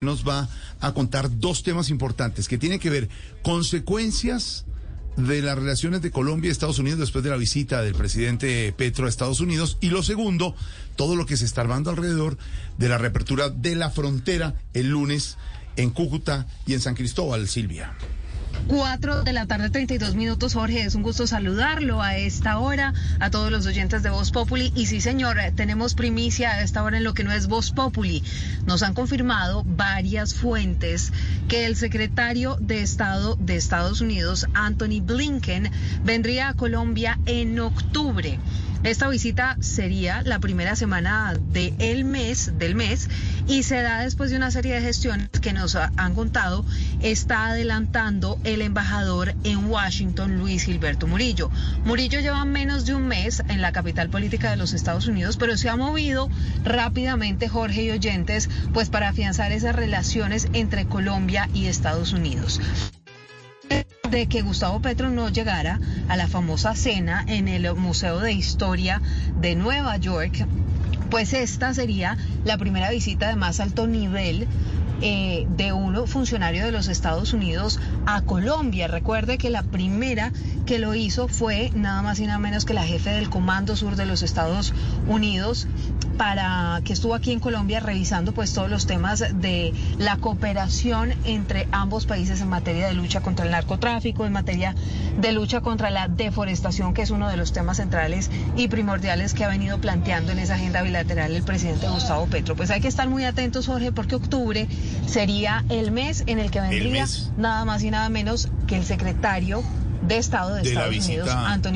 nos va a contar dos temas importantes que tienen que ver consecuencias de las relaciones de Colombia y Estados Unidos después de la visita del presidente Petro a Estados Unidos y lo segundo, todo lo que se está armando alrededor de la reapertura de la frontera el lunes en Cúcuta y en San Cristóbal, Silvia. 4 de la tarde, 32 minutos. Jorge, es un gusto saludarlo a esta hora, a todos los oyentes de Voz Populi. Y sí, señor, tenemos primicia a esta hora en lo que no es Voz Populi. Nos han confirmado varias fuentes que el secretario de Estado de Estados Unidos, Anthony Blinken, vendría a Colombia en octubre. Esta visita sería la primera semana del mes, del mes y se da después de una serie de gestiones que nos han contado está adelantando el embajador en Washington, Luis Gilberto Murillo. Murillo lleva menos de un mes en la capital política de los Estados Unidos, pero se ha movido rápidamente, Jorge y oyentes, pues para afianzar esas relaciones entre Colombia y Estados Unidos de que Gustavo Petro no llegara a la famosa cena en el Museo de Historia de Nueva York, pues esta sería la primera visita de más alto nivel eh, de un funcionario de los Estados Unidos a Colombia. Recuerde que la primera que lo hizo fue nada más y nada menos que la jefe del Comando Sur de los Estados Unidos para que estuvo aquí en Colombia revisando pues todos los temas de la cooperación entre ambos países en materia de lucha contra el narcotráfico, en materia de lucha contra la deforestación, que es uno de los temas centrales y primordiales que ha venido planteando en esa agenda bilateral el presidente Gustavo Petro. Pues hay que estar muy atentos, Jorge, porque octubre sería el mes en el que vendría nada más y nada menos que el secretario de Estado de, Estados Unidos, Anthony